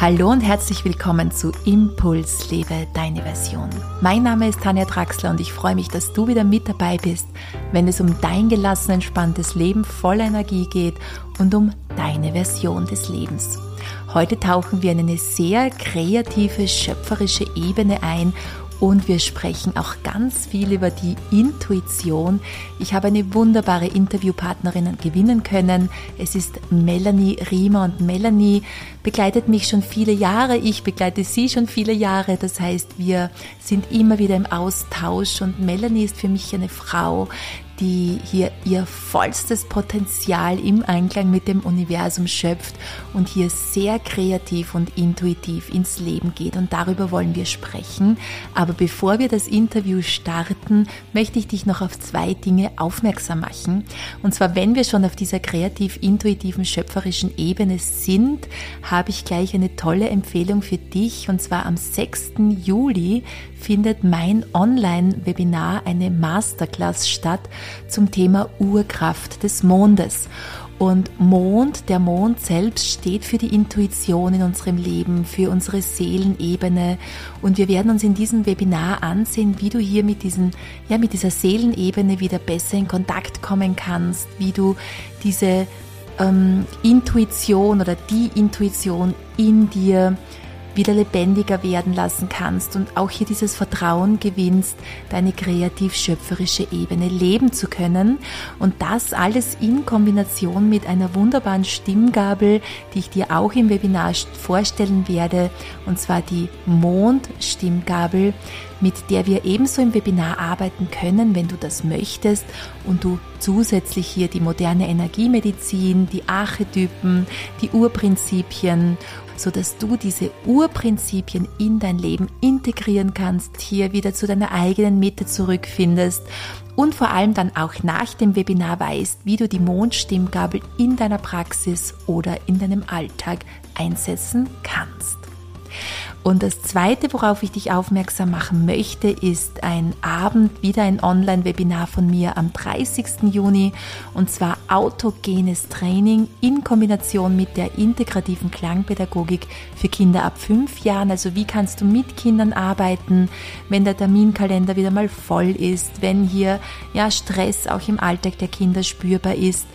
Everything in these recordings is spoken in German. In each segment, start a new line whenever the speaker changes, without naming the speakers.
Hallo und herzlich willkommen zu Impuls Lebe deine Version. Mein Name ist Tanja Draxler und ich freue mich, dass du wieder mit dabei bist, wenn es um dein gelassen entspanntes Leben voller Energie geht und um deine Version des Lebens. Heute tauchen wir in eine sehr kreative, schöpferische Ebene ein und wir sprechen auch ganz viel über die Intuition. Ich habe eine wunderbare Interviewpartnerin gewinnen können. Es ist Melanie Riemer und Melanie begleitet mich schon viele Jahre. Ich begleite sie schon viele Jahre. Das heißt, wir sind immer wieder im Austausch und Melanie ist für mich eine Frau, die hier ihr vollstes Potenzial im Einklang mit dem Universum schöpft und hier sehr kreativ und intuitiv ins Leben geht. Und darüber wollen wir sprechen. Aber bevor wir das Interview starten, möchte ich dich noch auf zwei Dinge aufmerksam machen. Und zwar, wenn wir schon auf dieser kreativ-intuitiven, schöpferischen Ebene sind, habe ich gleich eine tolle Empfehlung für dich. Und zwar am 6. Juli findet mein Online-Webinar, eine Masterclass statt zum Thema Urkraft des Mondes. Und Mond, der Mond selbst steht für die Intuition in unserem Leben, für unsere Seelenebene. Und wir werden uns in diesem Webinar ansehen, wie du hier mit diesen, ja, mit dieser Seelenebene wieder besser in Kontakt kommen kannst, wie du diese ähm, Intuition oder die Intuition in dir wieder lebendiger werden lassen kannst und auch hier dieses Vertrauen gewinnst, deine kreativ-schöpferische Ebene leben zu können. Und das alles in Kombination mit einer wunderbaren Stimmgabel, die ich dir auch im Webinar vorstellen werde, und zwar die Mond-Stimmgabel, mit der wir ebenso im Webinar arbeiten können, wenn du das möchtest und du zusätzlich hier die moderne Energiemedizin, die Archetypen, die Urprinzipien so dass du diese Urprinzipien in dein Leben integrieren kannst, hier wieder zu deiner eigenen Mitte zurückfindest und vor allem dann auch nach dem Webinar weißt, wie du die Mondstimmgabel in deiner Praxis oder in deinem Alltag einsetzen kannst. Und das Zweite, worauf ich dich aufmerksam machen möchte, ist ein Abend, wieder ein Online-Webinar von mir am 30. Juni und zwar autogenes Training in Kombination mit der integrativen Klangpädagogik für Kinder ab fünf Jahren. Also wie kannst du mit Kindern arbeiten, wenn der Terminkalender wieder mal voll ist, wenn hier ja Stress auch im Alltag der Kinder spürbar ist.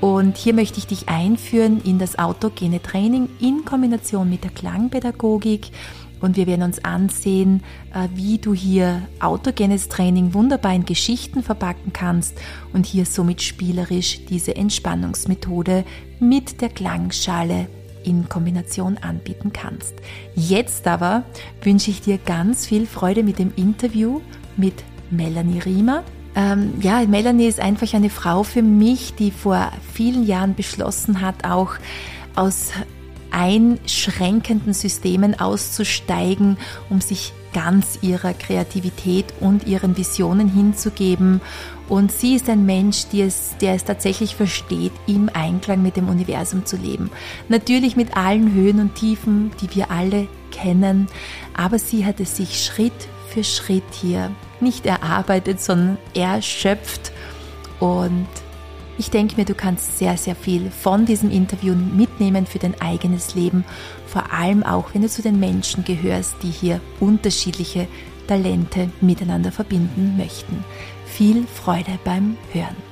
Und hier möchte ich dich einführen in das autogene Training in Kombination mit der Klangpädagogik. Und wir werden uns ansehen, äh, wie du hier autogenes Training wunderbar in Geschichten verpacken kannst und hier somit spielerisch diese Entspannungsmethode mit der Klangschale in Kombination anbieten kannst. Jetzt aber wünsche ich dir ganz viel Freude mit dem Interview mit Melanie Riemer ähm, ja, Melanie ist einfach eine Frau für mich, die vor vielen Jahren beschlossen hat, auch aus einschränkenden Systemen auszusteigen, um sich ganz ihrer Kreativität und ihren Visionen hinzugeben. Und sie ist ein Mensch, es, der es tatsächlich versteht, im Einklang mit dem Universum zu leben. Natürlich mit allen Höhen und Tiefen, die wir alle kennen, aber sie hat es sich Schritt für Schritt hier nicht erarbeitet, sondern erschöpft. Und ich denke mir, du kannst sehr, sehr viel von diesem Interview mitnehmen für dein eigenes Leben. Vor allem auch, wenn du zu den Menschen gehörst, die hier unterschiedliche Talente miteinander verbinden möchten. Viel Freude beim Hören.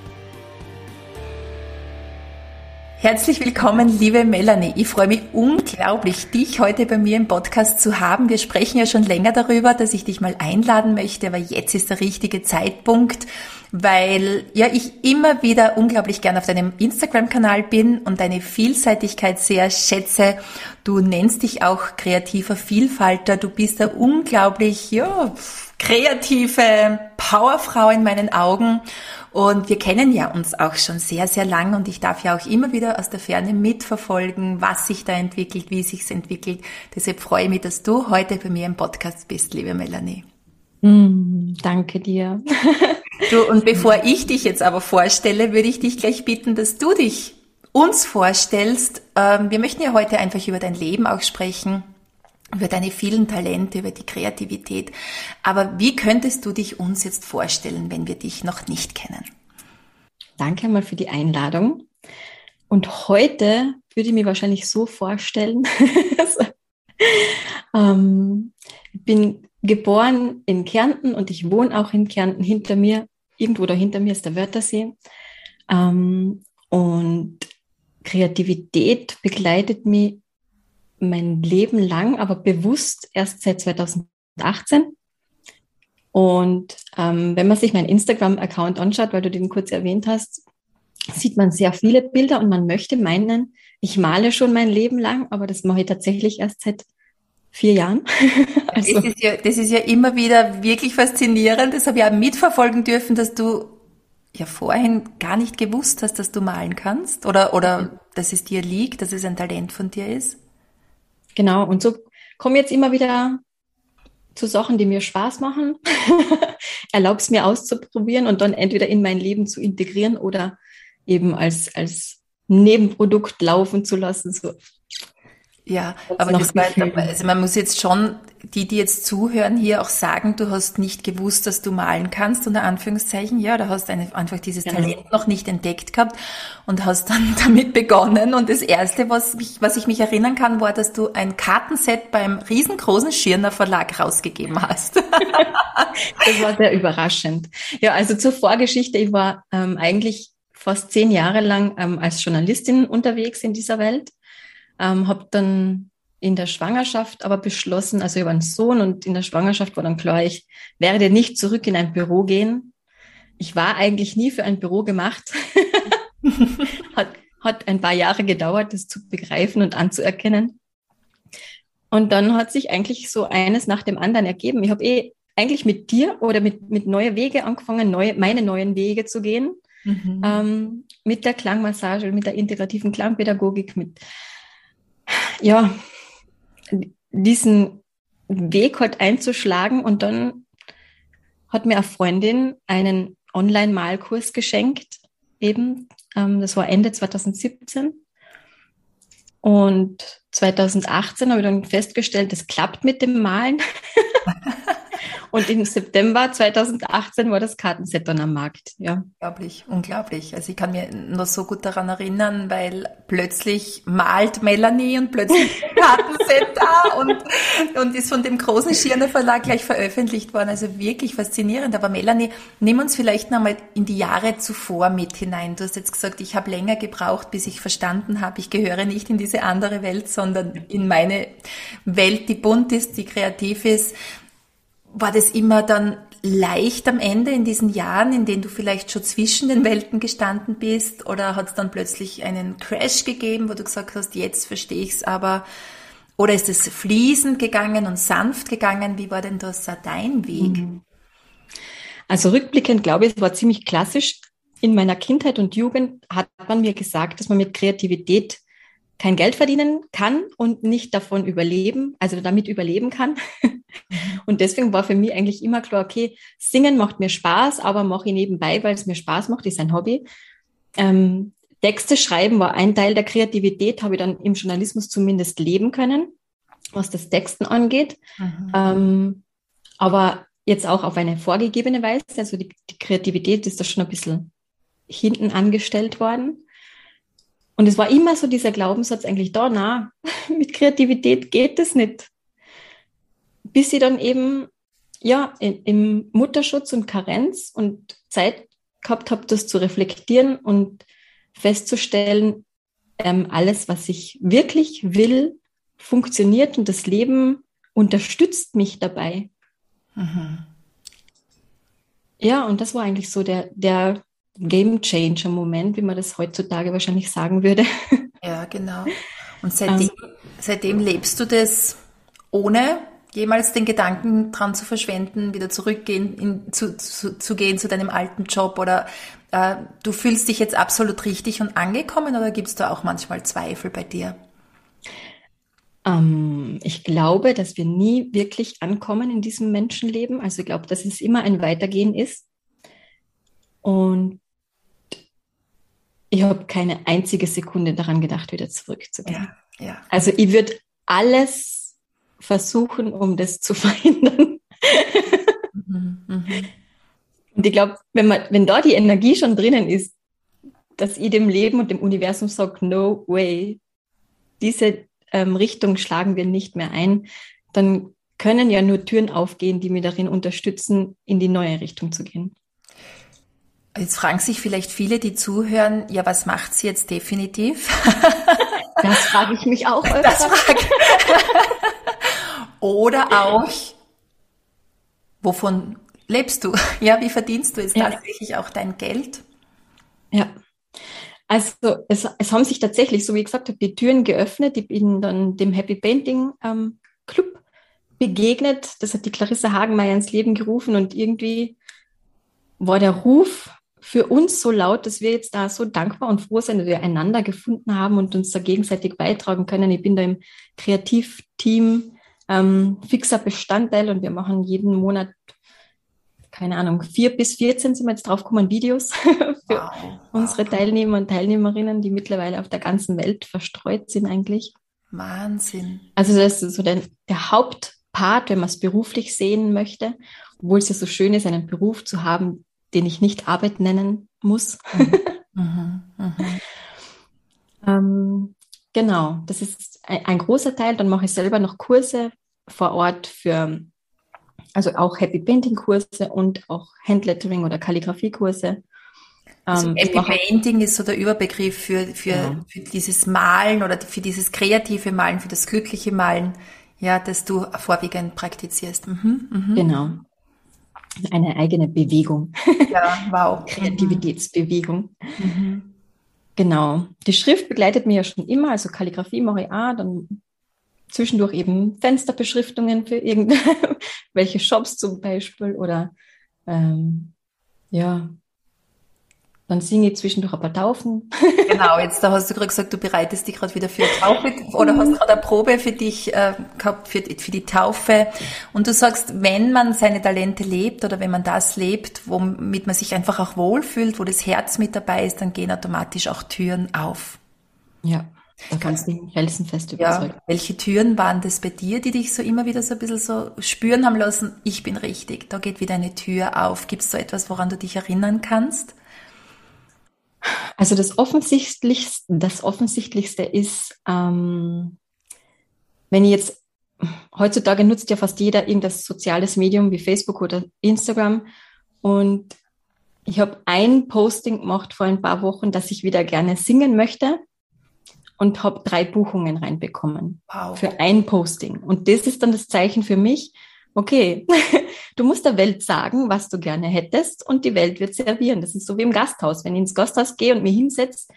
Herzlich willkommen, liebe Melanie. Ich freue mich unglaublich, dich heute bei mir im Podcast zu haben. Wir sprechen ja schon länger darüber, dass ich dich mal einladen möchte, aber jetzt ist der richtige Zeitpunkt, weil ja ich immer wieder unglaublich gern auf deinem Instagram-Kanal bin und deine Vielseitigkeit sehr schätze. Du nennst dich auch kreativer Vielfalter. Du bist da unglaublich, ja, kreative Powerfrau in meinen Augen. Und wir kennen ja uns auch schon sehr, sehr lang und ich darf ja auch immer wieder aus der Ferne mitverfolgen, was sich da entwickelt, wie sich entwickelt. Deshalb freue ich mich, dass du heute bei mir im Podcast bist, liebe Melanie.
Mm, danke dir.
du, und bevor ich dich jetzt aber vorstelle, würde ich dich gleich bitten, dass du dich uns vorstellst. Ähm, wir möchten ja heute einfach über dein Leben auch sprechen über deine vielen Talente, über die Kreativität. Aber wie könntest du dich uns jetzt vorstellen, wenn wir dich noch nicht kennen?
Danke mal für die Einladung. Und heute würde ich mir wahrscheinlich so vorstellen, ähm, bin geboren in Kärnten und ich wohne auch in Kärnten. Hinter mir, irgendwo da hinter mir ist der Wörthersee. Ähm, und Kreativität begleitet mich mein Leben lang, aber bewusst erst seit 2018. Und ähm, wenn man sich meinen Instagram-Account anschaut, weil du den kurz erwähnt hast, sieht man sehr viele Bilder und man möchte meinen, ich male schon mein Leben lang, aber das mache ich tatsächlich erst seit vier Jahren.
also. das, ist ja, das ist ja immer wieder wirklich faszinierend. Das habe ich auch mitverfolgen dürfen, dass du ja vorhin gar nicht gewusst hast, dass du malen kannst oder, oder dass es dir liegt, dass es ein Talent von dir ist.
Genau, und so komme jetzt immer wieder zu Sachen, die mir Spaß machen, erlaub's mir auszuprobieren und dann entweder in mein Leben zu integrieren oder eben als, als Nebenprodukt laufen zu lassen. So.
Ja, aber das war, also man muss jetzt schon, die, die jetzt zuhören, hier auch sagen, du hast nicht gewusst, dass du malen kannst, unter Anführungszeichen, ja, du hast eine, einfach dieses genau. Talent noch nicht entdeckt gehabt und hast dann damit begonnen. Und das erste, was, mich, was ich mich erinnern kann, war, dass du ein Kartenset beim riesengroßen Schirner Verlag rausgegeben hast.
das war sehr überraschend. Ja, also zur Vorgeschichte, ich war ähm, eigentlich fast zehn Jahre lang ähm, als Journalistin unterwegs in dieser Welt. Ähm, habe dann in der Schwangerschaft aber beschlossen, also über einen Sohn und in der Schwangerschaft war dann klar, ich werde nicht zurück in ein Büro gehen. Ich war eigentlich nie für ein Büro gemacht. hat, hat ein paar Jahre gedauert, das zu begreifen und anzuerkennen. Und dann hat sich eigentlich so eines nach dem anderen ergeben. Ich habe eh eigentlich mit dir oder mit, mit neue Wege angefangen, neue, meine neuen Wege zu gehen mhm. ähm, mit der Klangmassage, mit der integrativen Klangpädagogik, mit ja, diesen Weg halt einzuschlagen und dann hat mir eine Freundin einen Online-Malkurs geschenkt, eben, ähm, das war Ende 2017. Und 2018 habe ich dann festgestellt, das klappt mit dem Malen. Und im September 2018 war das Kartenset dann am Markt. Ja.
Unglaublich, unglaublich. Also ich kann mir nur so gut daran erinnern, weil plötzlich malt Melanie und plötzlich Kartenset da und, und ist von dem großen Schirner Verlag gleich veröffentlicht worden. Also wirklich faszinierend. Aber Melanie, nimm uns vielleicht nochmal in die Jahre zuvor mit hinein. Du hast jetzt gesagt, ich habe länger gebraucht, bis ich verstanden habe, ich gehöre nicht in diese andere Welt, sondern in meine Welt, die bunt ist, die kreativ ist war das immer dann leicht am Ende in diesen Jahren, in denen du vielleicht schon zwischen den Welten gestanden bist? Oder hat es dann plötzlich einen Crash gegeben, wo du gesagt hast, jetzt verstehe ich es aber? Oder ist es fließend gegangen und sanft gegangen? Wie war denn das dein Weg? Mhm.
Also rückblickend glaube ich, es war ziemlich klassisch. In meiner Kindheit und Jugend hat man mir gesagt, dass man mit Kreativität kein Geld verdienen kann und nicht davon überleben, also damit überleben kann. Mhm. Und deswegen war für mich eigentlich immer klar, okay, singen macht mir Spaß, aber mache ich nebenbei, weil es mir Spaß macht, ist ein Hobby. Ähm, Texte schreiben war ein Teil der Kreativität, habe ich dann im Journalismus zumindest leben können, was das Texten angeht. Mhm. Ähm, aber jetzt auch auf eine vorgegebene Weise. Also die, die Kreativität ist da schon ein bisschen hinten angestellt worden. Und es war immer so dieser Glaubenssatz eigentlich da, na, mit Kreativität geht es nicht. Bis sie dann eben, ja, in, im Mutterschutz und Karenz und Zeit gehabt habe, das zu reflektieren und festzustellen, ähm, alles, was ich wirklich will, funktioniert und das Leben unterstützt mich dabei. Mhm. Ja, und das war eigentlich so der, der Game Changer Moment, wie man das heutzutage wahrscheinlich sagen würde.
Ja, genau. Und seitdem, um, seitdem lebst du das ohne jemals den Gedanken dran zu verschwenden, wieder zurückgehen, in, zu, zu, zu gehen zu deinem alten Job oder äh, du fühlst dich jetzt absolut richtig und angekommen oder gibt es da auch manchmal Zweifel bei dir?
Ähm, ich glaube, dass wir nie wirklich ankommen in diesem Menschenleben. Also ich glaube, dass es immer ein Weitergehen ist. Und ich habe keine einzige Sekunde daran gedacht, wieder zurückzugehen. Ja, ja. Also ich würde alles versuchen, um das zu verhindern. Mhm, mh. Und ich glaube, wenn man, wenn da die Energie schon drinnen ist, dass ich dem Leben und dem Universum sage, no way, diese ähm, Richtung schlagen wir nicht mehr ein, dann können ja nur Türen aufgehen, die mir darin unterstützen, in die neue Richtung zu gehen.
Jetzt fragen sich vielleicht viele, die zuhören, ja, was macht sie jetzt definitiv?
Das frage ich mich auch. Das frage.
Oder auch, wovon lebst du? Ja, wie verdienst du jetzt ja. tatsächlich auch dein Geld?
Ja. Also es, es haben sich tatsächlich, so wie ich gesagt habe, die Türen geöffnet. Ich bin dann dem Happy Painting ähm, Club begegnet. Das hat die Clarissa Hagenmeier ins Leben gerufen und irgendwie war der Ruf für uns so laut, dass wir jetzt da so dankbar und froh sind, dass wir einander gefunden haben und uns da gegenseitig beitragen können. Ich bin da im Kreativteam ähm, fixer Bestandteil und wir machen jeden Monat keine Ahnung, vier bis 14 sind wir jetzt draufgekommen, Videos für wow, unsere Teilnehmer und Teilnehmerinnen, die mittlerweile auf der ganzen Welt verstreut sind eigentlich.
Wahnsinn.
Also das ist so der, der Hauptpart, wenn man es beruflich sehen möchte, obwohl es ja so schön ist, einen Beruf zu haben, den ich nicht Arbeit nennen muss. Mhm. mhm, ähm, genau, das ist ein, ein großer Teil. Dann mache ich selber noch Kurse vor Ort für also auch Happy Painting Kurse und auch Handlettering oder Kalligrafie-Kurse.
Also ähm, Happy Painting ist so der Überbegriff für, für, ja. für dieses Malen oder für dieses kreative Malen, für das glückliche Malen, ja, das du vorwiegend praktizierst. Mhm,
mhm. Genau. Eine eigene Bewegung.
Ja, wow.
Kreativitätsbewegung. Mhm. Genau. Die Schrift begleitet mich ja schon immer, also Kalligrafie mache ich auch, dann zwischendurch eben Fensterbeschriftungen für irgendwelche Shops zum Beispiel oder ähm, ja, dann singe ich zwischendurch ein paar Taufen.
Genau, jetzt da hast du gerade gesagt, du bereitest dich gerade wieder für die Taufe oder hast gerade eine Probe für dich äh, gehabt für, für die Taufe. Und du sagst, wenn man seine Talente lebt oder wenn man das lebt, womit man sich einfach auch wohlfühlt, wo das Herz mit dabei ist, dann gehen automatisch auch Türen auf.
Ja. Da kannst du felsenfest überzeugen. Ja.
Welche Türen waren das bei dir, die dich so immer wieder so ein bisschen so spüren haben lassen, ich bin richtig, da geht wieder eine Tür auf. Gibt es so etwas, woran du dich erinnern kannst?
Also das Offensichtlichste, das Offensichtlichste ist, ähm, wenn ich jetzt, heutzutage nutzt ja fast jeder irgendein soziales Medium wie Facebook oder Instagram und ich habe ein Posting gemacht vor ein paar Wochen, dass ich wieder gerne singen möchte und habe drei Buchungen reinbekommen wow. für ein Posting. Und das ist dann das Zeichen für mich, okay, du musst der Welt sagen, was du gerne hättest und die Welt wird servieren. Das ist so wie im Gasthaus. Wenn ich ins Gasthaus gehe und mich hinsetze,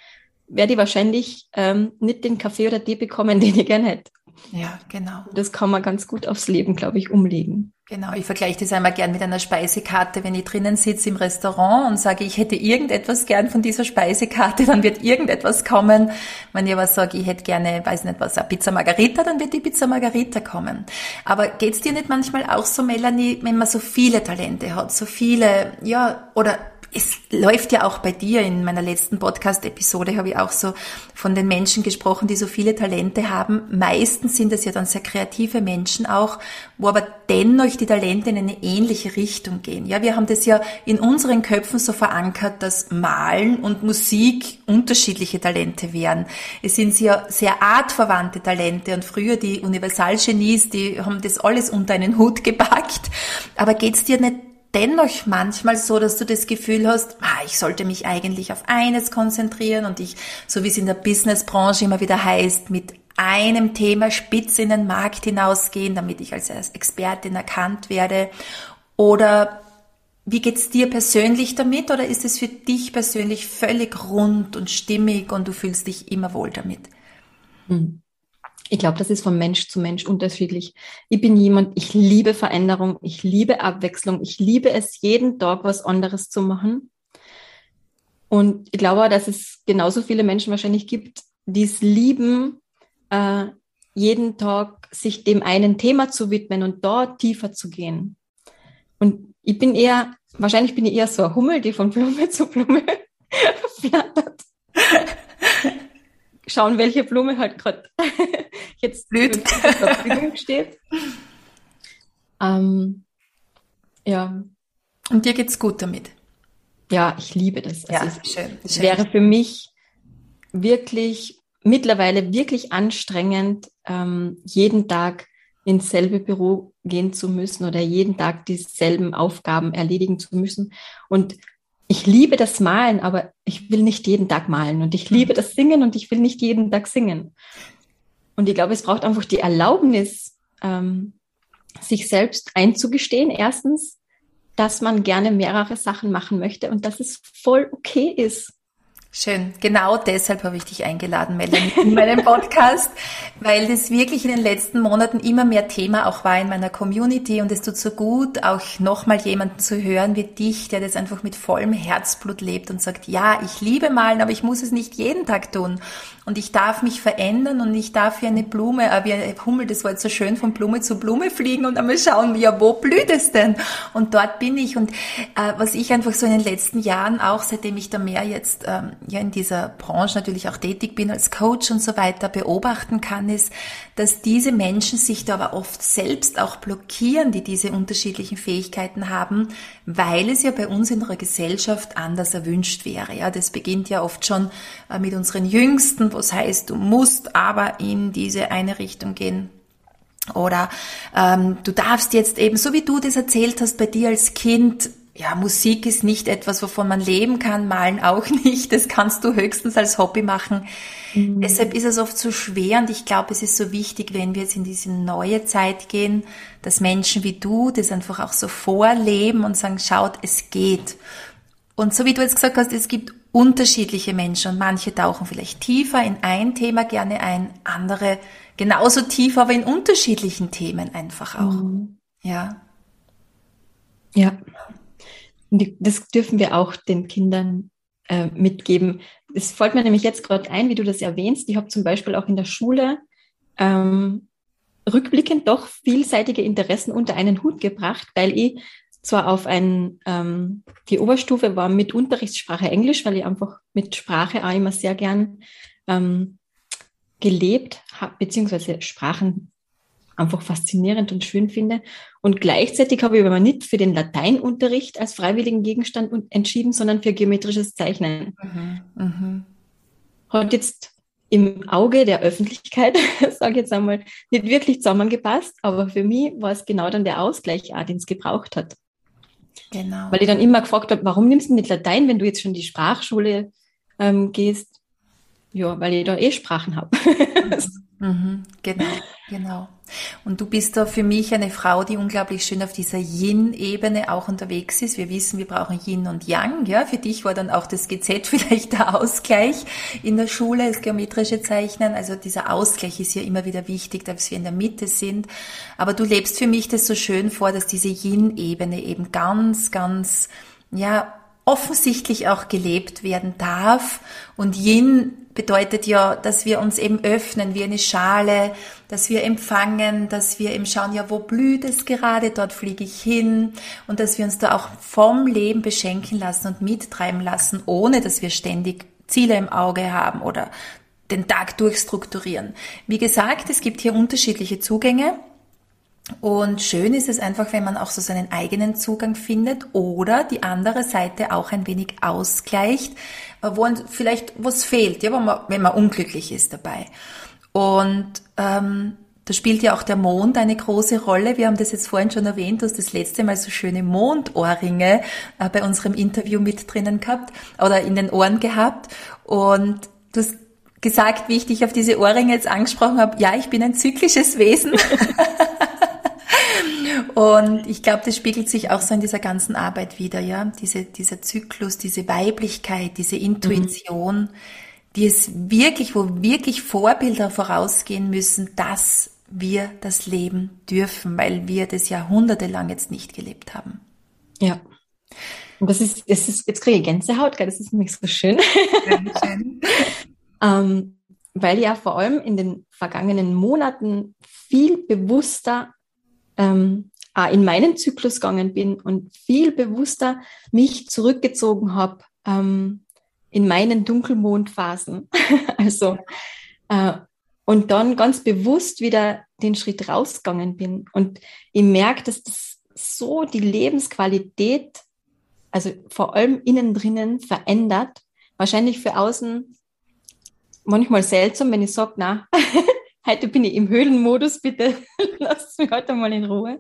werde ich wahrscheinlich ähm, nicht den Kaffee oder Tee bekommen, den ich gerne hätte.
Ja, genau.
Das kann man ganz gut aufs Leben, glaube ich, umlegen.
Genau, ich vergleiche das einmal gern mit einer Speisekarte. Wenn ich drinnen sitze im Restaurant und sage, ich hätte irgendetwas gern von dieser Speisekarte, dann wird irgendetwas kommen. Wenn ich aber sage, ich hätte gerne, weiß nicht was, eine Pizza Margarita, dann wird die Pizza Margarita kommen. Aber geht's dir nicht manchmal auch so, Melanie, wenn man so viele Talente hat, so viele, ja, oder es läuft ja auch bei dir. In meiner letzten Podcast-Episode habe ich auch so von den Menschen gesprochen, die so viele Talente haben. Meistens sind es ja dann sehr kreative Menschen auch, wo aber dennoch die Talente in eine ähnliche Richtung gehen. Ja, wir haben das ja in unseren Köpfen so verankert, dass Malen und Musik unterschiedliche Talente wären. Es sind ja sehr artverwandte Talente und früher die Universalgenies, die haben das alles unter einen Hut gepackt. Aber geht's dir nicht dennoch manchmal so, dass du das Gefühl hast, ah, ich sollte mich eigentlich auf eines konzentrieren und ich, so wie es in der Businessbranche immer wieder heißt, mit einem Thema spitz in den Markt hinausgehen, damit ich als Expertin erkannt werde? Oder wie geht's dir persönlich damit oder ist es für dich persönlich völlig rund und stimmig und du fühlst dich immer wohl damit?
Hm. Ich glaube, das ist von Mensch zu Mensch unterschiedlich. Ich bin jemand, ich liebe Veränderung, ich liebe Abwechslung, ich liebe es, jeden Tag was anderes zu machen. Und ich glaube, dass es genauso viele Menschen wahrscheinlich gibt, die es lieben, äh, jeden Tag sich dem einen Thema zu widmen und dort tiefer zu gehen. Und ich bin eher, wahrscheinlich bin ich eher so ein Hummel, die von Blume zu Blume flattert schauen, welche Blume halt gerade jetzt zur Verfügung steht. Ähm, ja.
Und dir geht's gut damit?
Ja, ich liebe das.
Also ja, es, schön,
es wäre für mich wirklich mittlerweile wirklich anstrengend, ähm, jeden Tag ins selbe Büro gehen zu müssen oder jeden Tag dieselben Aufgaben erledigen zu müssen. Und ich liebe das Malen, aber ich will nicht jeden Tag malen. Und ich liebe das Singen und ich will nicht jeden Tag singen. Und ich glaube, es braucht einfach die Erlaubnis, ähm, sich selbst einzugestehen, erstens, dass man gerne mehrere Sachen machen möchte und dass es voll okay ist.
Schön. Genau deshalb habe ich dich eingeladen, Melanie, in meinem Podcast, weil das wirklich in den letzten Monaten immer mehr Thema auch war in meiner Community und es tut so gut, auch nochmal jemanden zu hören wie dich, der das einfach mit vollem Herzblut lebt und sagt, ja, ich liebe malen, aber ich muss es nicht jeden Tag tun und ich darf mich verändern und ich darf wie eine Blume, äh, wie ein Hummel, das war jetzt so schön, von Blume zu Blume fliegen und einmal schauen, ja, wo blüht es denn? Und dort bin ich und äh, was ich einfach so in den letzten Jahren auch, seitdem ich da mehr jetzt ähm, ja in dieser Branche natürlich auch tätig bin als Coach und so weiter beobachten kann, ist, dass diese Menschen sich da aber oft selbst auch blockieren, die diese unterschiedlichen Fähigkeiten haben, weil es ja bei uns in der Gesellschaft anders erwünscht wäre. Ja, das beginnt ja oft schon äh, mit unseren Jüngsten, was heißt, du musst aber in diese eine Richtung gehen. Oder ähm, du darfst jetzt eben, so wie du das erzählt hast, bei dir als Kind ja, Musik ist nicht etwas, wovon man leben kann, malen auch nicht. Das kannst du höchstens als Hobby machen. Mhm. Deshalb ist es oft so schwer und ich glaube, es ist so wichtig, wenn wir jetzt in diese neue Zeit gehen, dass Menschen wie du das einfach auch so vorleben und sagen, schaut, es geht. Und so wie du jetzt gesagt hast, es gibt unterschiedliche Menschen und manche tauchen vielleicht tiefer in ein Thema gerne ein, andere genauso tief, aber in unterschiedlichen Themen einfach auch. Mhm. Ja.
Ja. Und das dürfen wir auch den Kindern äh, mitgeben. Es fällt mir nämlich jetzt gerade ein, wie du das erwähnst. Ich habe zum Beispiel auch in der Schule ähm, rückblickend doch vielseitige Interessen unter einen Hut gebracht, weil ich zwar auf ein, ähm, die Oberstufe war mit Unterrichtssprache Englisch, weil ich einfach mit Sprache auch immer sehr gern ähm, gelebt habe, beziehungsweise Sprachen einfach faszinierend und schön finde. Und gleichzeitig habe ich aber nicht für den Lateinunterricht als freiwilligen Gegenstand entschieden, sondern für geometrisches Zeichnen. Mhm. Mhm. Hat jetzt im Auge der Öffentlichkeit, sage ich jetzt einmal, nicht wirklich zusammengepasst, aber für mich war es genau dann der Ausgleich, den es gebraucht hat. Genau. Weil ich dann immer gefragt habe, warum nimmst du nicht Latein, wenn du jetzt schon die Sprachschule ähm, gehst? Ja, weil ich da eh Sprachen habe.
mhm, genau, genau. Und du bist da für mich eine Frau, die unglaublich schön auf dieser Yin-Ebene auch unterwegs ist. Wir wissen, wir brauchen Yin und Yang. Ja, für dich war dann auch das GZ vielleicht der Ausgleich in der Schule, das geometrische Zeichnen. Also dieser Ausgleich ist ja immer wieder wichtig, dass wir in der Mitte sind. Aber du lebst für mich das so schön vor, dass diese Yin-Ebene eben ganz, ganz, ja, offensichtlich auch gelebt werden darf. Und Yin bedeutet ja, dass wir uns eben öffnen wie eine Schale, dass wir empfangen, dass wir eben schauen, ja, wo blüht es gerade, dort fliege ich hin und dass wir uns da auch vom Leben beschenken lassen und mittreiben lassen, ohne dass wir ständig Ziele im Auge haben oder den Tag durchstrukturieren. Wie gesagt, es gibt hier unterschiedliche Zugänge. Und schön ist es einfach, wenn man auch so seinen eigenen Zugang findet oder die andere Seite auch ein wenig ausgleicht, äh, wo vielleicht was fehlt, ja, wenn man, wenn man unglücklich ist dabei. Und ähm, da spielt ja auch der Mond eine große Rolle. Wir haben das jetzt vorhin schon erwähnt, du hast das letzte Mal so schöne Mondohrringe äh, bei unserem Interview mit drinnen gehabt oder in den Ohren gehabt. Und du hast gesagt, wie ich dich auf diese Ohrringe jetzt angesprochen habe, ja, ich bin ein zyklisches Wesen. Und ich glaube, das spiegelt sich auch so in dieser ganzen Arbeit wieder, ja. Diese, dieser Zyklus, diese Weiblichkeit, diese Intuition, mhm. die es wirklich, wo wirklich Vorbilder vorausgehen müssen, dass wir das leben dürfen, weil wir das jahrhundertelang jetzt nicht gelebt haben.
Ja. Und das ist, das ist jetzt kriege ich Gänsehaut, gell? das ist nämlich so schön. schön. ähm, weil ja vor allem in den vergangenen Monaten viel bewusster ähm, in meinen Zyklus gegangen bin und viel bewusster mich zurückgezogen habe ähm, in meinen Dunkelmondphasen. also äh, und dann ganz bewusst wieder den Schritt rausgegangen bin. Und ich merke, dass das so die Lebensqualität, also vor allem innen drinnen verändert. Wahrscheinlich für außen manchmal seltsam, wenn ich sage, na, heute bin ich im Höhlenmodus, bitte lasst mich heute mal in Ruhe.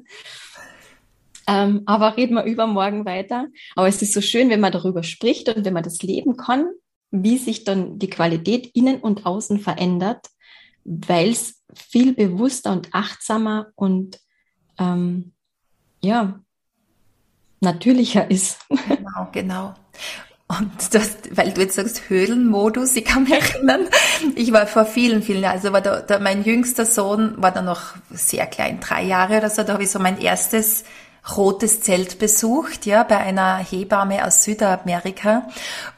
Ähm, aber reden wir übermorgen weiter. Aber es ist so schön, wenn man darüber spricht und wenn man das leben kann, wie sich dann die Qualität innen und außen verändert, weil es viel bewusster und achtsamer und ähm, ja, natürlicher ist.
Genau, genau. Und das, weil du jetzt sagst Höhlenmodus, ich kann mich erinnern, ich war vor vielen, vielen Jahren, also war da, da mein jüngster Sohn war da noch sehr klein, drei Jahre oder so, da habe ich so mein erstes rotes Zelt besucht, ja, bei einer Hebamme aus Südamerika.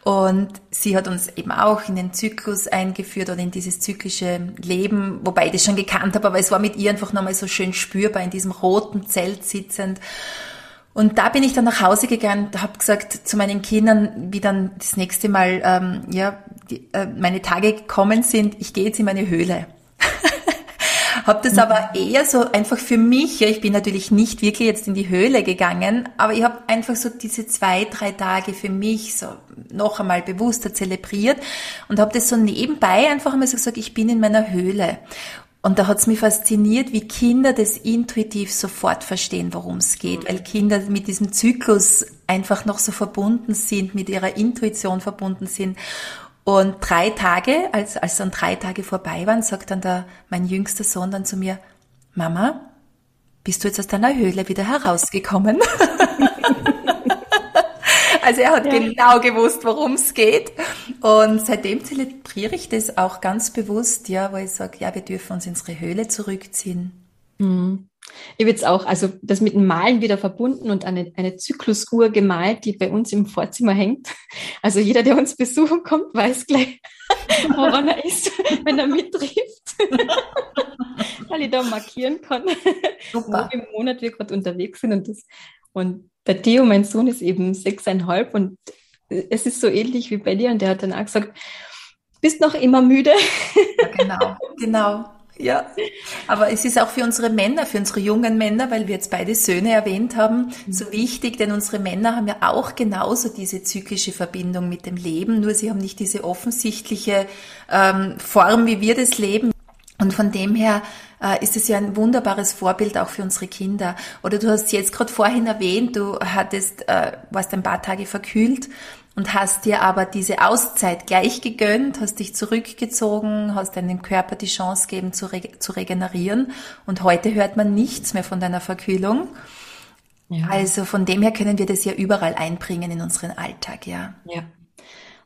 Und sie hat uns eben auch in den Zyklus eingeführt oder in dieses zyklische Leben, wobei ich das schon gekannt habe, aber es war mit ihr einfach nochmal so schön spürbar in diesem roten Zelt sitzend. Und da bin ich dann nach Hause gegangen und habe gesagt zu meinen Kindern, wie dann das nächste Mal ähm, ja, die, äh, meine Tage gekommen sind, ich gehe jetzt in meine Höhle. habe das mhm. aber eher so einfach für mich, ja, ich bin natürlich nicht wirklich jetzt in die Höhle gegangen, aber ich habe einfach so diese zwei, drei Tage für mich so noch einmal bewusster zelebriert und habe das so nebenbei einfach einmal so gesagt, ich bin in meiner Höhle. Und da hat's mich fasziniert, wie Kinder das intuitiv sofort verstehen, worum es geht, weil Kinder mit diesem Zyklus einfach noch so verbunden sind, mit ihrer Intuition verbunden sind. Und drei Tage, als, als dann drei Tage vorbei waren, sagt dann der, mein jüngster Sohn dann zu mir, Mama, bist du jetzt aus deiner Höhle wieder herausgekommen? Also er hat ja. genau gewusst, worum es geht. Und seitdem zelebriere ich das auch ganz bewusst, ja, weil ich sage, ja, wir dürfen uns in unsere Höhle zurückziehen.
Mhm. Ich habe jetzt auch, also das mit dem Malen wieder verbunden und eine, eine Zyklusuhr gemalt, die bei uns im Vorzimmer hängt. Also jeder, der uns besuchen kommt, weiß gleich, woran er ist, wenn er mittrifft. Weil ich da markieren kann, Super. wo im Monat wir gerade unterwegs sind und das. Und der Theo, mein Sohn, ist eben sechseinhalb und es ist so ähnlich wie bei dir und der hat dann auch gesagt, bist noch immer müde.
Ja, genau, genau. Ja, aber es ist auch für unsere Männer, für unsere jungen Männer, weil wir jetzt beide Söhne erwähnt haben, mhm. so wichtig, denn unsere Männer haben ja auch genauso diese zyklische Verbindung mit dem Leben, nur sie haben nicht diese offensichtliche ähm, Form, wie wir das leben. Und von dem her ist es ja ein wunderbares Vorbild auch für unsere Kinder. Oder du hast jetzt gerade vorhin erwähnt, du hattest, äh, warst ein paar Tage verkühlt und hast dir aber diese Auszeit gleich gegönnt, hast dich zurückgezogen, hast deinem Körper die Chance gegeben zu, re zu regenerieren und heute hört man nichts mehr von deiner Verkühlung. Ja. Also von dem her können wir das ja überall einbringen in unseren Alltag, ja.
Ja.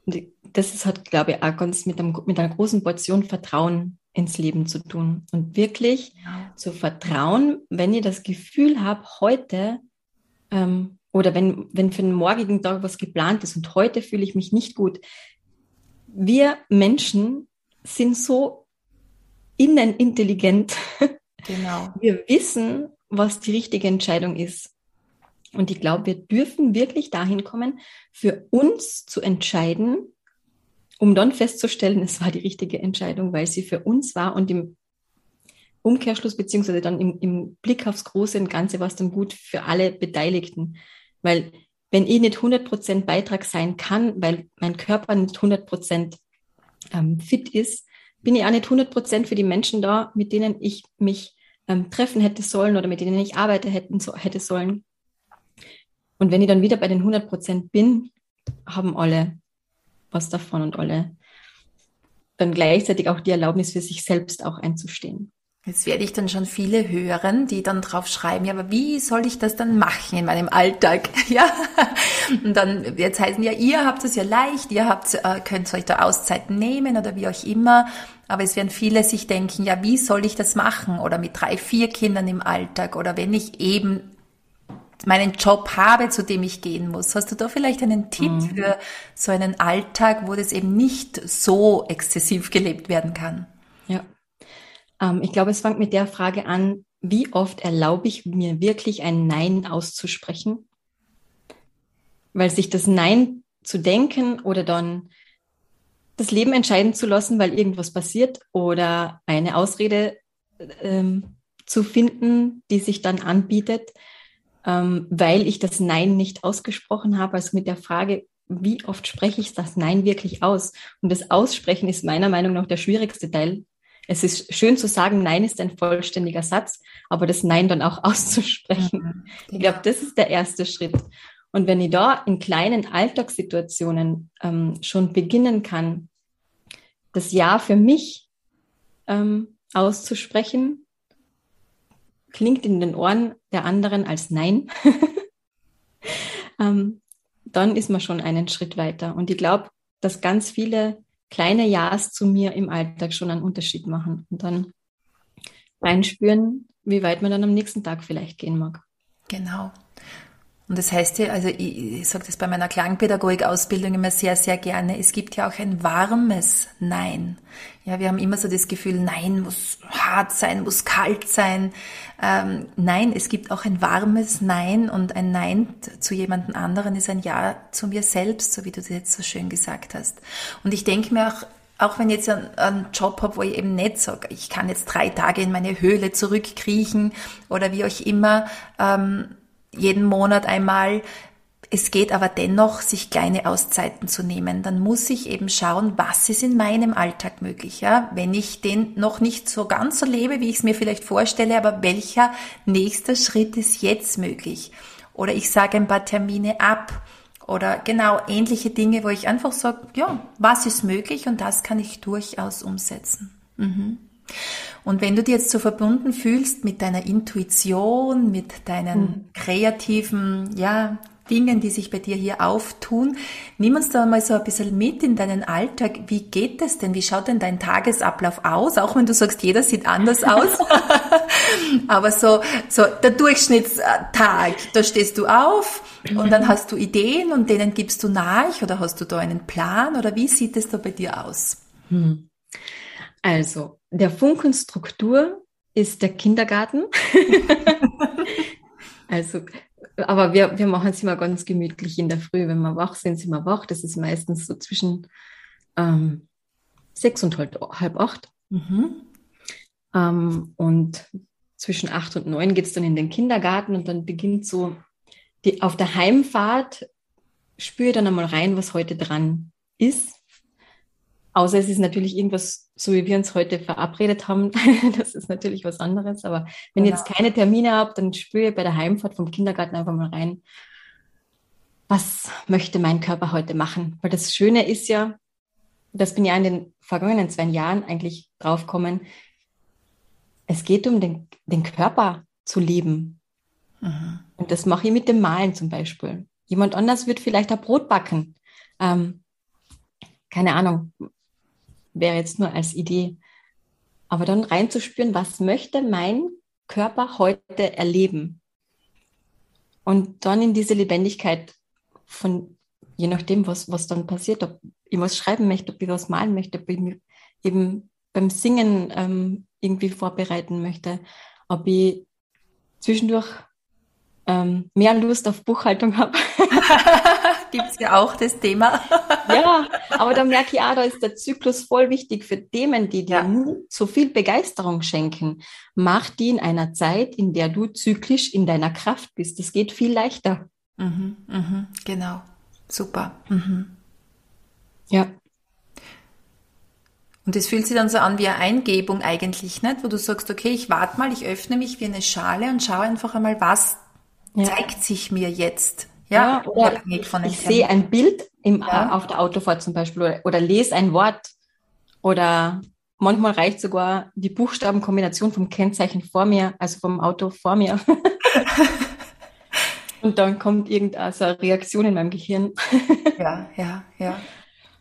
Und das ist, hat, glaube ich, auch ganz mit, einem, mit einer großen Portion Vertrauen ins Leben zu tun. Und wirklich ja. zu vertrauen, wenn ihr das Gefühl habt, heute ähm, oder wenn, wenn für den morgigen Tag was geplant ist und heute fühle ich mich nicht gut. Wir Menschen sind so innenintelligent. Genau. Wir wissen, was die richtige Entscheidung ist. Und ich glaube, wir dürfen wirklich dahin kommen, für uns zu entscheiden, um dann festzustellen, es war die richtige Entscheidung, weil sie für uns war und im Umkehrschluss beziehungsweise dann im, im Blick aufs große und Ganze war es dann gut für alle Beteiligten. Weil wenn ich nicht 100% Beitrag sein kann, weil mein Körper nicht 100% ähm, fit ist, bin ich auch nicht 100% für die Menschen da, mit denen ich mich ähm, treffen hätte sollen oder mit denen ich arbeiten hätten, so, hätte sollen. Und wenn ich dann wieder bei den 100% bin, haben alle was davon und alle dann gleichzeitig auch die Erlaubnis für sich selbst auch einzustehen.
Jetzt werde ich dann schon viele hören, die dann drauf schreiben, ja, aber wie soll ich das dann machen in meinem Alltag? Ja. Und dann jetzt heißen ja, ihr habt es ja leicht, ihr habt, äh, könnt euch da Auszeiten nehmen oder wie auch immer. Aber es werden viele sich denken, ja, wie soll ich das machen? Oder mit drei, vier Kindern im Alltag oder wenn ich eben meinen Job habe, zu dem ich gehen muss. Hast du da vielleicht einen Tipp mhm. für so einen Alltag, wo das eben nicht so exzessiv gelebt werden kann?
Ja, ähm, ich glaube, es fängt mit der Frage an, wie oft erlaube ich mir wirklich ein Nein auszusprechen? Weil sich das Nein zu denken oder dann das Leben entscheiden zu lassen, weil irgendwas passiert oder eine Ausrede ähm, zu finden, die sich dann anbietet, ähm, weil ich das Nein nicht ausgesprochen habe. Also mit der Frage, wie oft spreche ich das Nein wirklich aus? Und das Aussprechen ist meiner Meinung nach der schwierigste Teil. Es ist schön zu sagen, Nein ist ein vollständiger Satz, aber das Nein dann auch auszusprechen. Mhm, ich glaube, das ist der erste Schritt. Und wenn ich da in kleinen Alltagssituationen ähm, schon beginnen kann, das Ja für mich ähm, auszusprechen, klingt in den Ohren der anderen als Nein, ähm, dann ist man schon einen Schritt weiter. Und ich glaube, dass ganz viele kleine Ja's zu mir im Alltag schon einen Unterschied machen und dann reinspüren, wie weit man dann am nächsten Tag vielleicht gehen mag.
Genau. Und das heißt ja, also ich, ich sage das bei meiner Klangpädagogik-Ausbildung immer sehr, sehr gerne, es gibt ja auch ein warmes Nein. Ja, wir haben immer so das Gefühl, Nein muss hart sein, muss kalt sein. Ähm, nein, es gibt auch ein warmes Nein und ein Nein zu jemandem anderen ist ein Ja zu mir selbst, so wie du das jetzt so schön gesagt hast. Und ich denke mir auch, auch wenn ich jetzt einen, Job habe, wo ich eben nicht sage, ich kann jetzt drei Tage in meine Höhle zurückkriechen oder wie auch immer, ähm, jeden Monat einmal. Es geht aber dennoch, sich kleine Auszeiten zu nehmen. Dann muss ich eben schauen, was ist in meinem Alltag möglich. Ja? Wenn ich den noch nicht so ganz so lebe, wie ich es mir vielleicht vorstelle, aber welcher nächster Schritt ist jetzt möglich? Oder ich sage ein paar Termine ab. Oder genau ähnliche Dinge, wo ich einfach sage, ja, was ist möglich und das kann ich durchaus umsetzen. Mhm. Und wenn du dir jetzt so verbunden fühlst mit deiner Intuition, mit deinen mhm. kreativen, ja, Dingen, die sich bei dir hier auftun. Nimm uns da mal so ein bisschen mit in deinen Alltag. Wie geht es denn? Wie schaut denn dein Tagesablauf aus? Auch wenn du sagst, jeder sieht anders aus. Aber so, so der Durchschnittstag, da stehst du auf und dann hast du Ideen und denen gibst du nach oder hast du da einen Plan oder wie sieht es da bei dir aus? Hm.
Also, der Funken Struktur ist der Kindergarten. also, aber wir, wir machen es immer ganz gemütlich in der Früh. Wenn wir wach sind, sind wir wach. Das ist meistens so zwischen ähm, sechs und halb, halb acht. Mhm. Ähm, und zwischen acht und neun geht es dann in den Kindergarten und dann beginnt so die, auf der Heimfahrt spüre dann einmal rein, was heute dran ist. Außer es ist natürlich irgendwas, so wie wir uns heute verabredet haben. das ist natürlich was anderes. Aber wenn genau. ich jetzt keine Termine habe, dann spüre bei der Heimfahrt vom Kindergarten einfach mal rein, was möchte mein Körper heute machen? Weil das Schöne ist ja, das bin ja in den vergangenen zwei Jahren eigentlich draufgekommen, es geht um den, den Körper zu leben. Mhm. Und das mache ich mit dem Malen zum Beispiel. Jemand anders wird vielleicht ein Brot backen. Ähm, keine Ahnung, wäre jetzt nur als Idee. Aber dann reinzuspüren, was möchte mein Körper heute erleben? Und dann in diese Lebendigkeit von, je nachdem, was, was dann passiert, ob ich was schreiben möchte, ob ich was malen möchte, ob ich mich eben beim Singen ähm, irgendwie vorbereiten möchte, ob ich zwischendurch ähm, mehr Lust auf Buchhaltung habe.
Gibt es ja auch das Thema.
ja, aber da merke ich auch, da ist der Zyklus voll wichtig für Themen, die dir ja. so viel Begeisterung schenken. Mach die in einer Zeit, in der du zyklisch in deiner Kraft bist. Das geht viel leichter.
Mhm, mhm, genau. Super. Mhm.
Ja.
Und es fühlt sich dann so an wie eine Eingebung eigentlich, nicht? Wo du sagst, okay, ich warte mal, ich öffne mich wie eine Schale und schaue einfach einmal, was ja. zeigt sich mir jetzt.
Ja, ja oder ich, ich sehe ein Bild im, ja. auf der Autofahrt zum Beispiel oder, oder lese ein Wort oder manchmal reicht sogar die Buchstabenkombination vom Kennzeichen vor mir, also vom Auto vor mir. Und dann kommt irgendeine Reaktion in meinem Gehirn.
ja, ja, ja.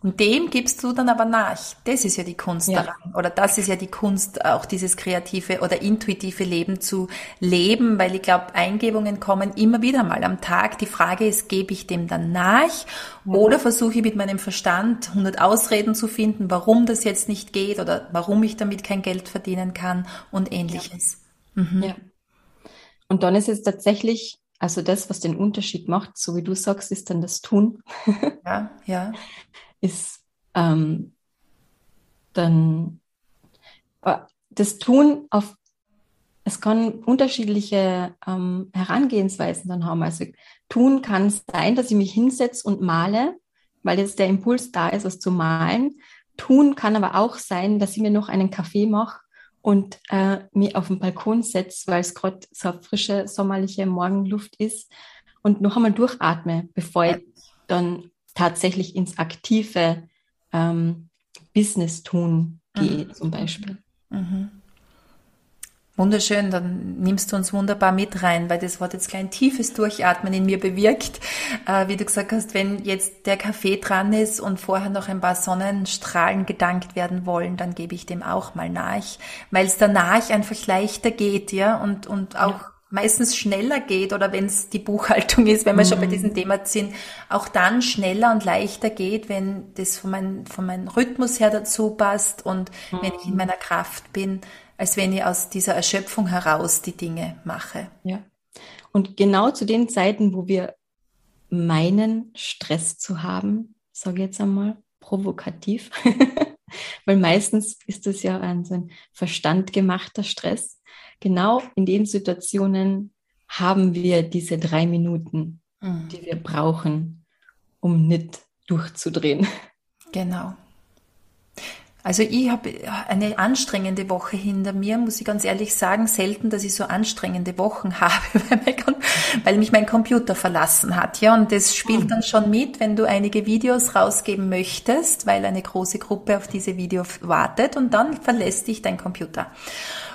Und dem gibst du dann aber nach. Das ist ja die Kunst ja. daran. Oder das ist ja die Kunst, auch dieses kreative oder intuitive Leben zu leben, weil ich glaube, Eingebungen kommen immer wieder mal am Tag. Die Frage ist, gebe ich dem dann nach ja. oder versuche ich mit meinem Verstand 100 Ausreden zu finden, warum das jetzt nicht geht oder warum ich damit kein Geld verdienen kann und ähnliches.
Ja. Mhm. ja. Und dann ist es tatsächlich also das, was den Unterschied macht, so wie du sagst, ist dann das Tun.
Ja, ja
ist ähm, dann äh, das Tun auf, es kann unterschiedliche ähm, Herangehensweisen dann haben. Also tun kann sein, dass ich mich hinsetze und male weil jetzt der Impuls da ist, was zu malen. Tun kann aber auch sein, dass ich mir noch einen Kaffee mache und äh, mich auf den Balkon setze, weil es gerade so frische, sommerliche Morgenluft ist und noch einmal durchatme, bevor ich dann tatsächlich ins aktive ähm, Business tun gehe, mhm. zum Beispiel. Mhm.
Wunderschön, dann nimmst du uns wunderbar mit rein, weil das Wort jetzt kein tiefes Durchatmen in mir bewirkt. Äh, wie du gesagt hast, wenn jetzt der Kaffee dran ist und vorher noch ein paar Sonnenstrahlen gedankt werden wollen, dann gebe ich dem auch mal nach, weil es danach einfach leichter geht, ja, und, und auch ja. Meistens schneller geht oder wenn es die Buchhaltung ist, wenn wir mhm. schon bei mhm. diesem Thema sind, auch dann schneller und leichter geht, wenn das von, mein, von meinem Rhythmus her dazu passt und mhm. wenn ich in meiner Kraft bin als wenn ich aus dieser Erschöpfung heraus die Dinge mache.
Ja. Und genau zu den Zeiten, wo wir meinen, Stress zu haben, sage ich jetzt einmal, provokativ, weil meistens ist es ja ein, so ein verstandgemachter Stress. Genau in den Situationen haben wir diese drei Minuten, mhm. die wir brauchen, um nicht durchzudrehen.
Genau. Also ich habe eine anstrengende Woche hinter mir, muss ich ganz ehrlich sagen. Selten, dass ich so anstrengende Wochen habe, weil mich mein Computer verlassen hat. Ja, und das spielt hm. dann schon mit, wenn du einige Videos rausgeben möchtest, weil eine große Gruppe auf diese Video wartet und dann verlässt dich dein Computer.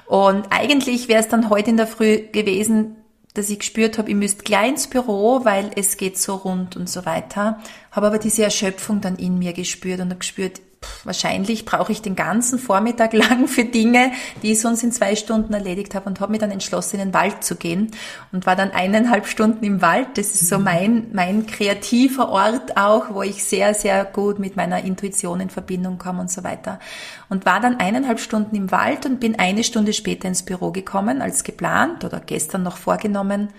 Und eigentlich wäre es dann heute in der Früh gewesen, dass ich gespürt habe, ich müsste gleich ins Büro, weil es geht so rund und so weiter. Habe aber diese Erschöpfung dann in mir gespürt und habe gespürt, wahrscheinlich brauche ich den ganzen Vormittag lang für Dinge, die ich sonst in zwei Stunden erledigt habe und habe mich dann entschlossen, in den Wald zu gehen und war dann eineinhalb Stunden im Wald. Das ist so mhm. mein, mein kreativer Ort auch, wo ich sehr, sehr gut mit meiner Intuition in Verbindung komme und so weiter. Und war dann eineinhalb Stunden im Wald und bin eine Stunde später ins Büro gekommen, als geplant oder gestern noch vorgenommen.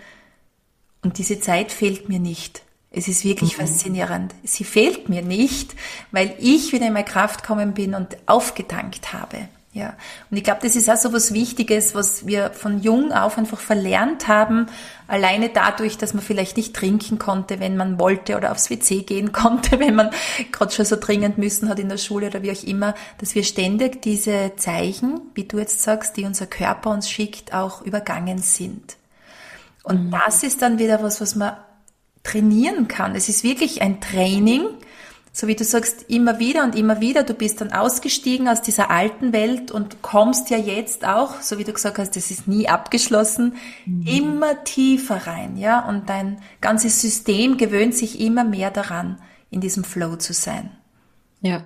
Und diese Zeit fehlt mir nicht. Es ist wirklich mhm. faszinierend. Sie fehlt mir nicht, weil ich wieder in meine Kraft gekommen bin und aufgetankt habe. Ja. Und ich glaube, das ist auch so was Wichtiges, was wir von jung auf einfach verlernt haben. Alleine dadurch, dass man vielleicht nicht trinken konnte, wenn man wollte oder aufs WC gehen konnte, wenn man gerade schon so dringend müssen hat in der Schule oder wie auch immer, dass wir ständig diese Zeichen, wie du jetzt sagst, die unser Körper uns schickt, auch übergangen sind. Und mhm. das ist dann wieder was, was man trainieren kann. Es ist wirklich ein Training, so wie du sagst, immer wieder und immer wieder. Du bist dann ausgestiegen aus dieser alten Welt und kommst ja jetzt auch, so wie du gesagt hast, das ist nie abgeschlossen, mhm. immer tiefer rein, ja. Und dein ganzes System gewöhnt sich immer mehr daran, in diesem Flow zu sein.
Ja.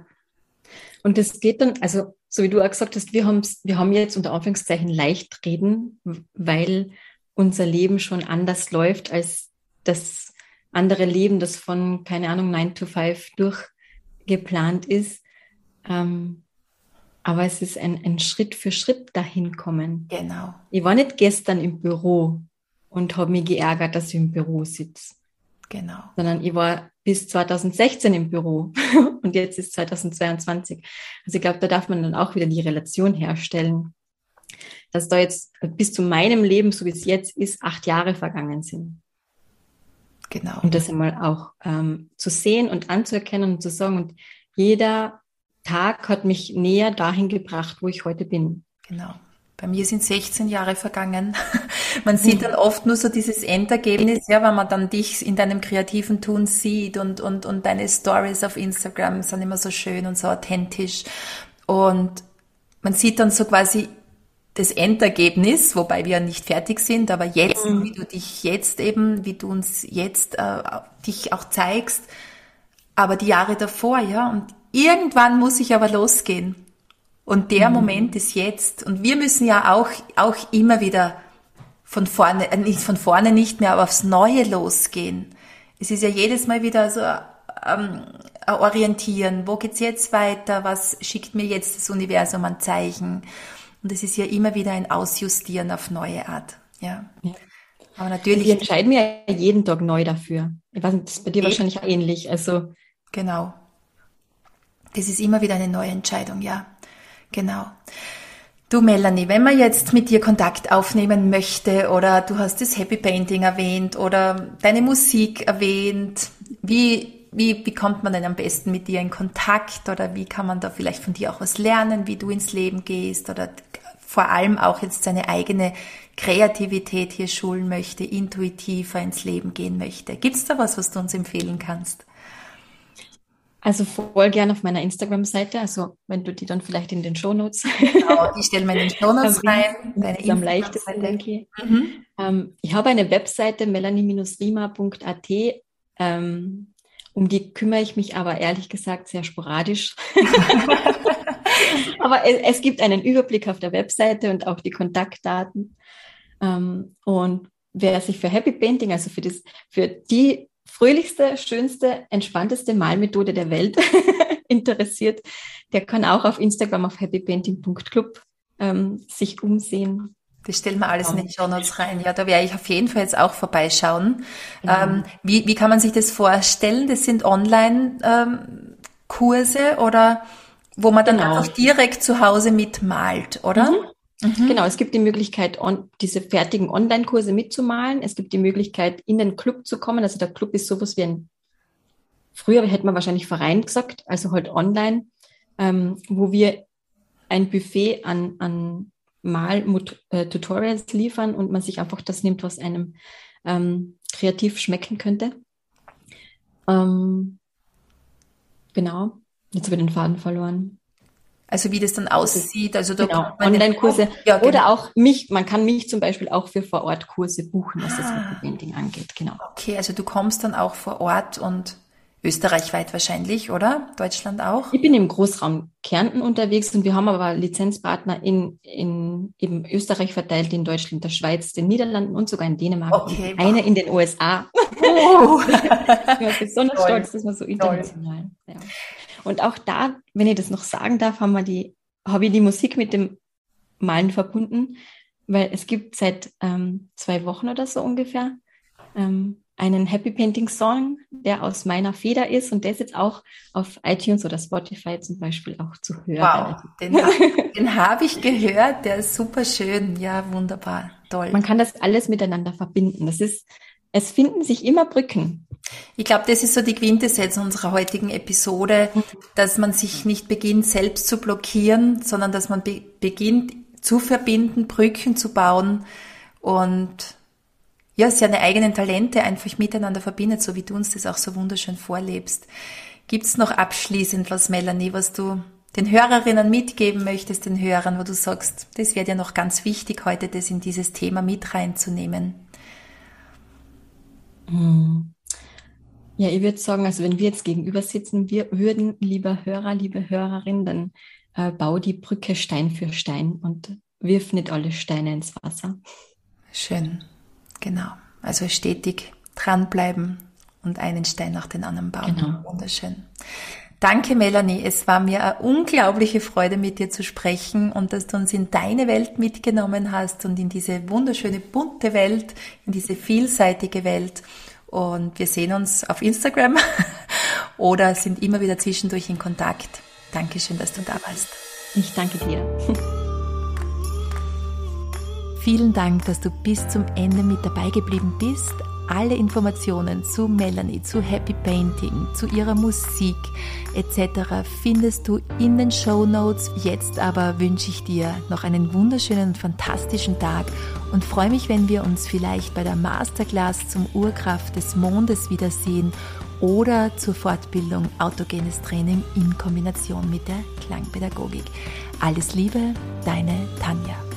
Und das geht dann, also, so wie du auch gesagt hast, wir haben, wir haben jetzt unter Anführungszeichen leicht reden, weil unser Leben schon anders läuft als das andere Leben, das von, keine Ahnung, 9 to 5 durchgeplant ist. Ähm, aber es ist ein, ein Schritt für Schritt dahin kommen.
Genau.
Ich war nicht gestern im Büro und habe mich geärgert, dass ich im Büro sitze.
Genau.
Sondern ich war bis 2016 im Büro und jetzt ist 2022. Also ich glaube, da darf man dann auch wieder die Relation herstellen, dass da jetzt bis zu meinem Leben, so wie es jetzt ist, acht Jahre vergangen sind. Genau. Und das einmal auch ähm, zu sehen und anzuerkennen und zu sagen, und jeder Tag hat mich näher dahin gebracht, wo ich heute bin.
Genau. Bei mir sind 16 Jahre vergangen. man sieht dann oft nur so dieses Endergebnis, ja, wenn man dann dich in deinem kreativen Tun sieht und, und, und deine Stories auf Instagram sind immer so schön und so authentisch. Und man sieht dann so quasi das Endergebnis, wobei wir nicht fertig sind, aber jetzt, mhm. wie du dich jetzt eben, wie du uns jetzt äh, dich auch zeigst, aber die Jahre davor, ja, und irgendwann muss ich aber losgehen. Und der mhm. Moment ist jetzt. Und wir müssen ja auch, auch immer wieder von vorne, äh, nicht von vorne nicht mehr, aber aufs Neue losgehen. Es ist ja jedes Mal wieder so ähm, orientieren. Wo geht's jetzt weiter? Was schickt mir jetzt das Universum an Zeichen? Und es ist ja immer wieder ein Ausjustieren auf neue Art. Ja. ja.
Aber natürlich. Wir entscheiden ja jeden Tag neu dafür. Ich weiß nicht, das ist bei dir eben. wahrscheinlich ähnlich. Also.
Genau. Das ist immer wieder eine neue Entscheidung, ja. Genau. Du Melanie, wenn man jetzt mit dir Kontakt aufnehmen möchte oder du hast das Happy Painting erwähnt oder deine Musik erwähnt, wie wie, wie kommt man denn am besten mit dir in Kontakt oder wie kann man da vielleicht von dir auch was lernen, wie du ins Leben gehst oder vor allem auch jetzt seine eigene Kreativität hier schulen möchte, intuitiver ins Leben gehen möchte. Gibt es da was, was du uns empfehlen kannst?
Also voll gerne auf meiner Instagram-Seite, also wenn du die dann vielleicht in den Shownotes.
Genau, die stellen wir in den Shownotes rein.
Das ist am leichtesten, denke ich. Mhm. Ähm, ich habe eine Webseite, melanie-rima.at. Ähm, um die kümmere ich mich aber ehrlich gesagt sehr sporadisch. aber es, es, gibt einen Überblick auf der Webseite und auch die Kontaktdaten. Ähm, und wer sich für Happy Painting, also für, das, für die fröhlichste, schönste, entspannteste Malmethode der Welt interessiert, der kann auch auf Instagram auf happypainting.club ähm, sich umsehen.
Das stellen wir alles in den Show Notes rein. Ja, da werde ich auf jeden Fall jetzt auch vorbeischauen. Mhm. Ähm, wie, wie kann man sich das vorstellen? Das sind Online-Kurse ähm, oder wo man dann genau. einfach direkt zu Hause mitmalt, oder?
Mhm. Mhm. Genau, es gibt die Möglichkeit, on, diese fertigen Online-Kurse mitzumalen. Es gibt die Möglichkeit, in den Club zu kommen. Also der Club ist sowas wie ein, früher hätte man wahrscheinlich Verein gesagt, also halt online, ähm, wo wir ein Buffet an, an Mal-Tutorials äh, liefern und man sich einfach das nimmt, was einem ähm, kreativ schmecken könnte. Ähm, genau, jetzt habe ich den Faden verloren.
Also wie das dann aussieht. Also da
genau, Online-Kurse. Ja, genau. Oder auch mich, man kann mich zum Beispiel auch für Vor-Ort-Kurse buchen, was ah. das mit Painting angeht. Genau.
Okay, also du kommst dann auch vor Ort und österreichweit wahrscheinlich, oder? Deutschland auch?
Ich bin im Großraum Kärnten unterwegs und wir haben aber Lizenzpartner in, in eben Österreich verteilt, in Deutschland, der Schweiz, den Niederlanden und sogar in Dänemark. Okay, und eine in den USA. Oh. ich bin besonders Toll. stolz, dass man so international. Ja. Und auch da, wenn ich das noch sagen darf, haben wir die, habe ich die Musik mit dem Malen verbunden, weil es gibt seit ähm, zwei Wochen oder so ungefähr ähm, einen Happy Painting Song, der aus meiner Feder ist und der ist jetzt auch auf iTunes oder Spotify zum Beispiel auch zu hören.
Wow, den, den habe ich gehört, der ist super schön, ja, wunderbar, toll.
Man kann das alles miteinander verbinden. Das ist, es finden sich immer Brücken.
Ich glaube, das ist so die Quintessenz unserer heutigen Episode, dass man sich nicht beginnt, selbst zu blockieren, sondern dass man be beginnt, zu verbinden, Brücken zu bauen und ja, seine eigenen Talente einfach miteinander verbindet, so wie du uns das auch so wunderschön vorlebst. Gibt es noch abschließend was, Melanie, was du den Hörerinnen mitgeben möchtest, den Hörern, wo du sagst, das wäre ja noch ganz wichtig heute, das in dieses Thema mit reinzunehmen?
Hm. Ja, ich würde sagen, also wenn wir jetzt gegenüber sitzen wir würden, lieber Hörer, liebe Hörerin, dann äh, bau die Brücke Stein für Stein und wirf nicht alle Steine ins Wasser.
Schön, genau. Also stetig dranbleiben und einen Stein nach den anderen bauen. Genau. Wunderschön. Danke, Melanie. Es war mir eine unglaubliche Freude, mit dir zu sprechen und dass du uns in deine Welt mitgenommen hast und in diese wunderschöne, bunte Welt, in diese vielseitige Welt. Und wir sehen uns auf Instagram oder sind immer wieder zwischendurch in Kontakt. Dankeschön, dass du da warst.
Ich danke dir.
Vielen Dank, dass du bis zum Ende mit dabei geblieben bist. Alle Informationen zu Melanie, zu Happy Painting, zu ihrer Musik etc. findest du in den Show Notes. Jetzt aber wünsche ich dir noch einen wunderschönen und fantastischen Tag und freue mich, wenn wir uns vielleicht bei der Masterclass zum Urkraft des Mondes wiedersehen oder zur Fortbildung Autogenes Training in Kombination mit der Klangpädagogik. Alles Liebe, deine Tanja.